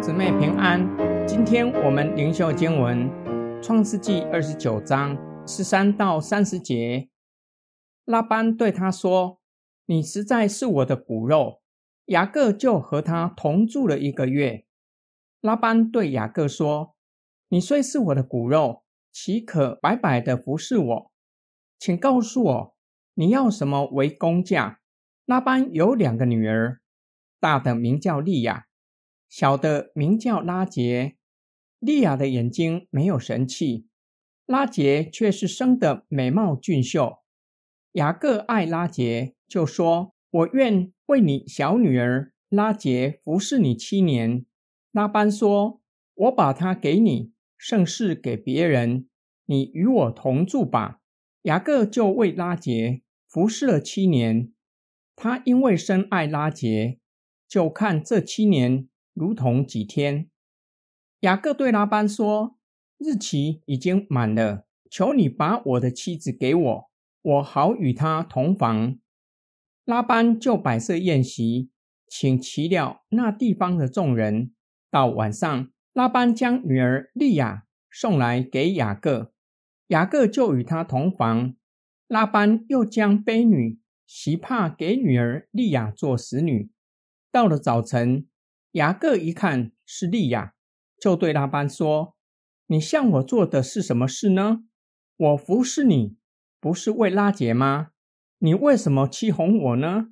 姊妹平安。今天我们灵修经文《创世纪》二十九章十三到三十节。拉班对他说：“你实在是我的骨肉。”雅各就和他同住了一个月。拉班对雅各说：“你虽是我的骨肉，岂可白白的服侍我？请告诉我，你要什么为工价？”拉班有两个女儿，大的名叫利亚。小的名叫拉杰。莉亚的眼睛没有神气，拉杰却是生的美貌俊秀。雅各爱拉杰，就说：“我愿为你小女儿拉杰服侍你七年。”拉班说：“我把她给你，盛世给别人。你与我同住吧。”雅各就为拉杰服侍了七年。他因为深爱拉杰，就看这七年。如同几天，雅各对拉班说：“日期已经满了，求你把我的妻子给我，我好与她同房。”拉班就摆设宴席，请齐了那地方的众人。到晚上，拉班将女儿利亚送来给雅各，雅各就与她同房。拉班又将婢女悉帕给女儿利亚做使女。到了早晨。雅各一看是利亚，就对拉班说：“你向我做的是什么事呢？我服侍你，不是为拉结吗？你为什么欺哄我呢？”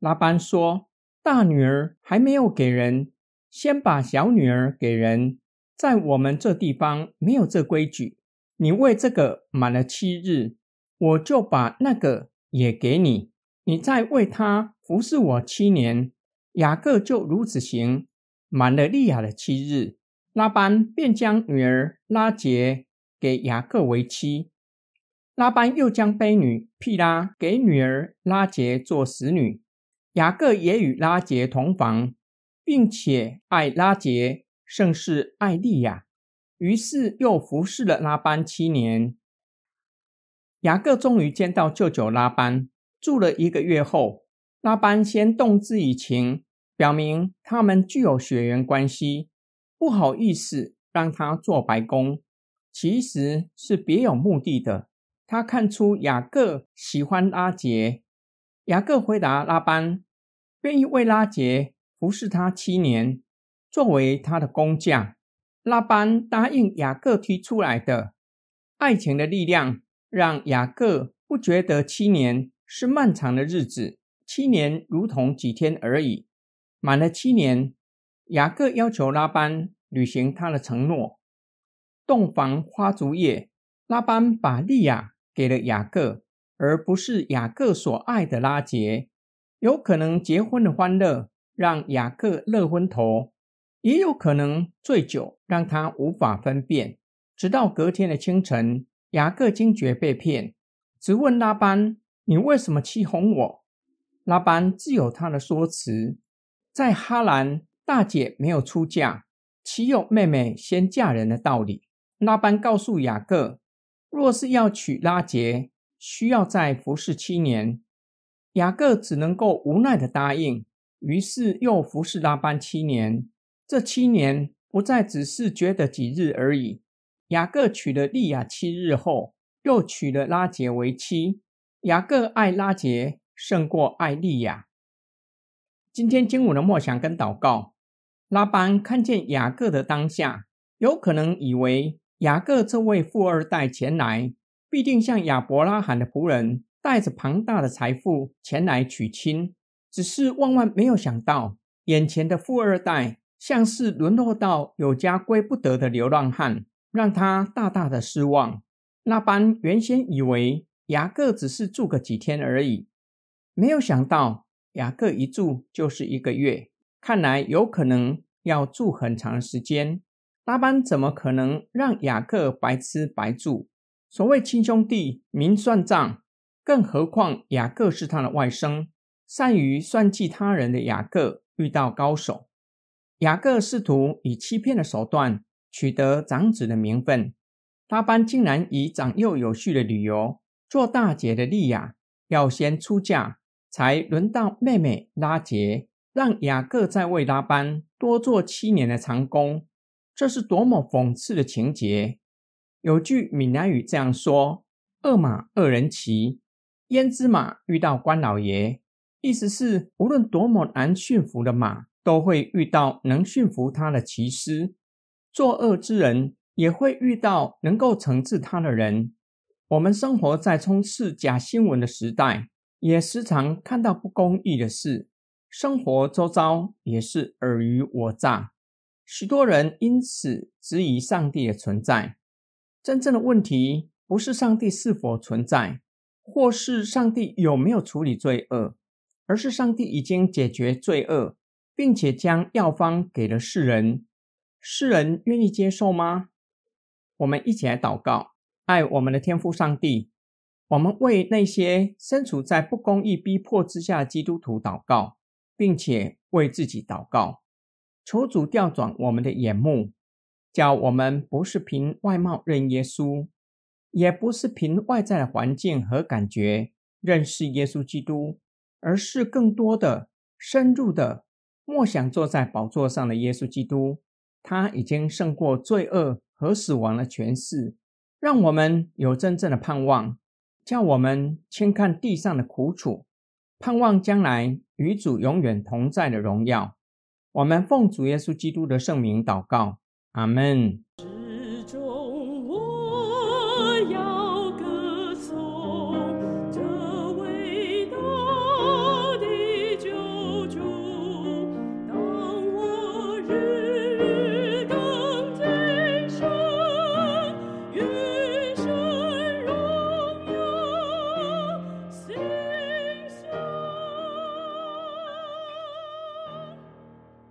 拉班说：“大女儿还没有给人，先把小女儿给人。在我们这地方没有这规矩。你为这个满了七日，我就把那个也给你。你再为他服侍我七年。”雅各就如此行，满了利亚的七日，拉班便将女儿拉结给雅各为妻。拉班又将婢女毗拉给女儿拉结做使女。雅各也与拉结同房，并且爱拉结胜似爱利亚，于是又服侍了拉班七年。雅各终于见到舅舅拉班，住了一个月后，拉班先动之以情。表明他们具有血缘关系，不好意思让他做白工，其实是别有目的的。他看出雅各喜欢拉杰，雅各回答拉班，愿意为拉杰服侍他七年，作为他的工匠。拉班答应雅各提出来的。爱情的力量让雅各不觉得七年是漫长的日子，七年如同几天而已。满了七年，雅各要求拉班履行他的承诺。洞房花烛夜，拉班把利亚给了雅各，而不是雅各所爱的拉杰。有可能结婚的欢乐让雅各乐昏头，也有可能醉酒让他无法分辨。直到隔天的清晨，雅各惊觉被骗，直问拉班：“你为什么欺哄我？”拉班自有他的说辞。在哈兰，大姐没有出嫁，岂有妹妹先嫁人的道理？拉班告诉雅各，若是要娶拉杰，需要再服侍七年。雅各只能够无奈的答应，于是又服侍拉班七年。这七年不再只是觉得几日而已。雅各娶了利亚七日后，又娶了拉杰为妻。雅各爱拉杰胜过爱利亚。今天经文的默想跟祷告，拉班看见雅各的当下，有可能以为雅各这位富二代前来，必定像亚伯拉罕的仆人，带着庞大的财富前来娶亲。只是万万没有想到，眼前的富二代像是沦落到有家归不得的流浪汉，让他大大的失望。拉班原先以为雅各只是住个几天而已，没有想到。雅各一住就是一个月，看来有可能要住很长时间。拉班怎么可能让雅各白吃白住？所谓亲兄弟明算账，更何况雅各是他的外甥，善于算计他人的雅各遇到高手。雅各试图以欺骗的手段取得长子的名分，拉班竟然以长幼有序的理由，做大姐的利亚要先出嫁。才轮到妹妹拉杰让雅各在为拉班多做七年的长工，这是多么讽刺的情节！有句闽南语这样说：“二马二人骑，胭脂马遇到关老爷。”意思是，无论多么难驯服的马，都会遇到能驯服它的骑师；作恶之人也会遇到能够惩治他的人。我们生活在充斥假新闻的时代，也时常看到不公义的事。生活周遭也是尔虞我诈，许多人因此质疑上帝的存在。真正的问题不是上帝是否存在，或是上帝有没有处理罪恶，而是上帝已经解决罪恶，并且将药方给了世人。世人愿意接受吗？我们一起来祷告。爱我们的天父上帝，我们为那些身处在不公义逼迫之下基督徒祷告，并且为自己祷告，求主调转我们的眼目，叫我们不是凭外貌认耶稣，也不是凭外在的环境和感觉认识耶稣基督，而是更多的、深入的默想坐在宝座上的耶稣基督，他已经胜过罪恶和死亡的权势。让我们有真正的盼望，叫我们轻看地上的苦楚，盼望将来与主永远同在的荣耀。我们奉主耶稣基督的圣名祷告，阿门。